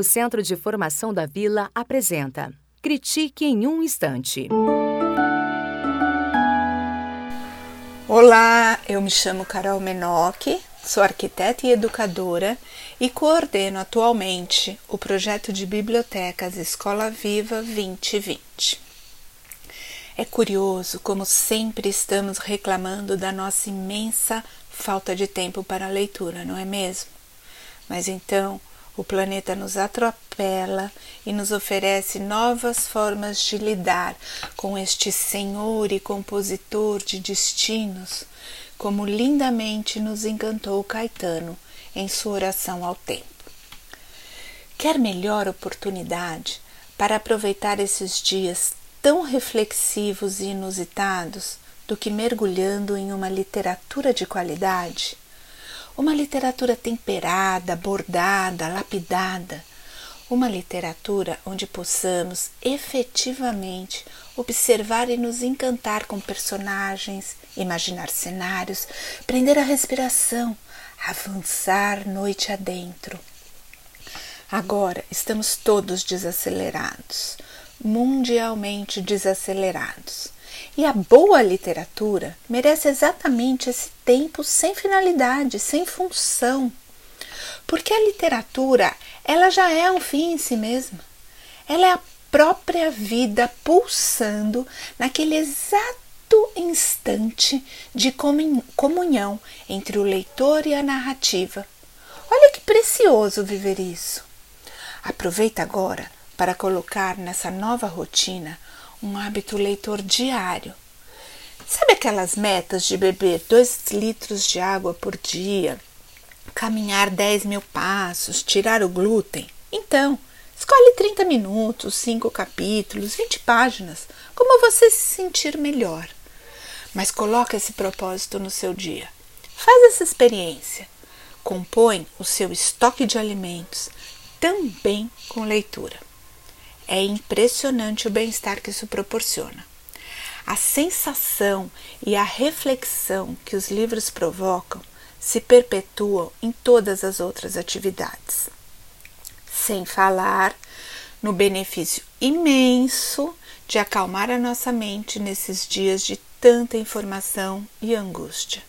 O Centro de Formação da Vila apresenta Critique em um Instante. Olá, eu me chamo Carol Menoc, sou arquiteta e educadora e coordeno atualmente o projeto de bibliotecas Escola Viva 2020. É curioso como sempre estamos reclamando da nossa imensa falta de tempo para a leitura, não é mesmo? Mas então o planeta nos atropela e nos oferece novas formas de lidar com este senhor e compositor de destinos, como lindamente nos encantou Caetano em sua oração ao tempo. Quer melhor oportunidade para aproveitar esses dias tão reflexivos e inusitados do que mergulhando em uma literatura de qualidade? Uma literatura temperada, bordada, lapidada. Uma literatura onde possamos efetivamente observar e nos encantar com personagens, imaginar cenários, prender a respiração, avançar noite adentro. Agora estamos todos desacelerados mundialmente desacelerados. E a boa literatura merece exatamente esse tempo sem finalidade, sem função. Porque a literatura, ela já é um fim em si mesma. Ela é a própria vida pulsando naquele exato instante de comunhão entre o leitor e a narrativa. Olha que precioso viver isso. Aproveita agora para colocar nessa nova rotina um hábito leitor diário. Sabe aquelas metas de beber 2 litros de água por dia, caminhar 10 mil passos, tirar o glúten? Então, escolhe 30 minutos, 5 capítulos, 20 páginas, como você se sentir melhor. Mas coloque esse propósito no seu dia. Faz essa experiência. Compõe o seu estoque de alimentos também com leitura. É impressionante o bem-estar que isso proporciona. A sensação e a reflexão que os livros provocam se perpetuam em todas as outras atividades. Sem falar no benefício imenso de acalmar a nossa mente nesses dias de tanta informação e angústia.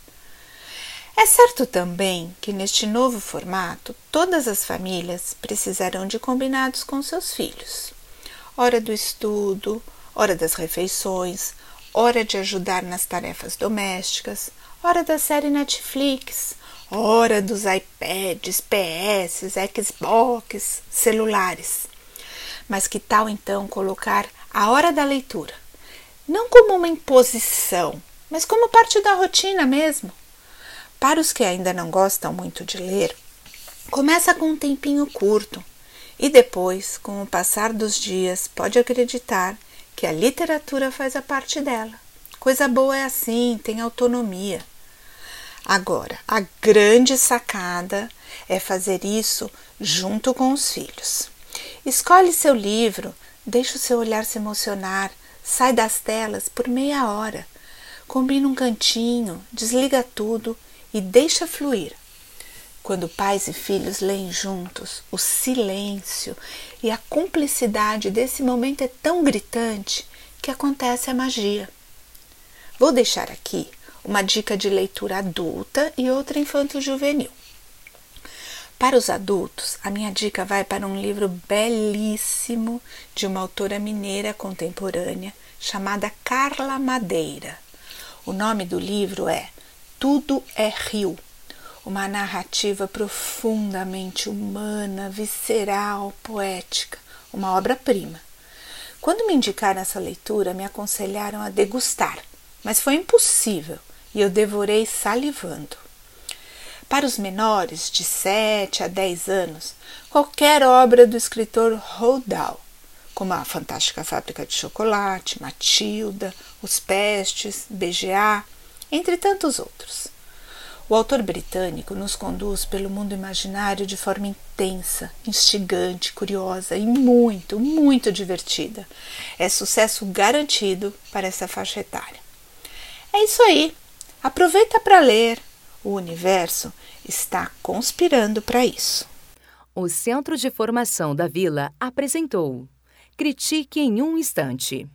É certo também que neste novo formato todas as famílias precisarão de combinados com seus filhos hora do estudo, hora das refeições, hora de ajudar nas tarefas domésticas, hora da série Netflix, hora dos iPads, PS, Xbox, celulares. Mas que tal então colocar a hora da leitura? Não como uma imposição, mas como parte da rotina mesmo. Para os que ainda não gostam muito de ler, começa com um tempinho curto, e depois, com o passar dos dias, pode acreditar que a literatura faz a parte dela. Coisa boa é assim, tem autonomia. Agora, a grande sacada é fazer isso junto com os filhos. Escolhe seu livro, deixa o seu olhar se emocionar, sai das telas por meia hora. Combina um cantinho, desliga tudo e deixa fluir. Quando pais e filhos leem juntos, o silêncio e a cumplicidade desse momento é tão gritante que acontece a magia. Vou deixar aqui uma dica de leitura adulta e outra infanto-juvenil. Para os adultos, a minha dica vai para um livro belíssimo de uma autora mineira contemporânea chamada Carla Madeira. O nome do livro é Tudo é Rio uma narrativa profundamente humana, visceral, poética, uma obra-prima. Quando me indicaram essa leitura, me aconselharam a degustar, mas foi impossível e eu devorei salivando. Para os menores, de 7 a 10 anos, qualquer obra do escritor Roald Dahl, como A Fantástica Fábrica de Chocolate, Matilda, Os Pestes, BGA, entre tantos outros. O autor britânico nos conduz pelo mundo imaginário de forma intensa, instigante, curiosa e muito, muito divertida. É sucesso garantido para essa faixa etária. É isso aí. Aproveita para ler. O universo está conspirando para isso. O Centro de Formação da Vila apresentou Critique em um Instante.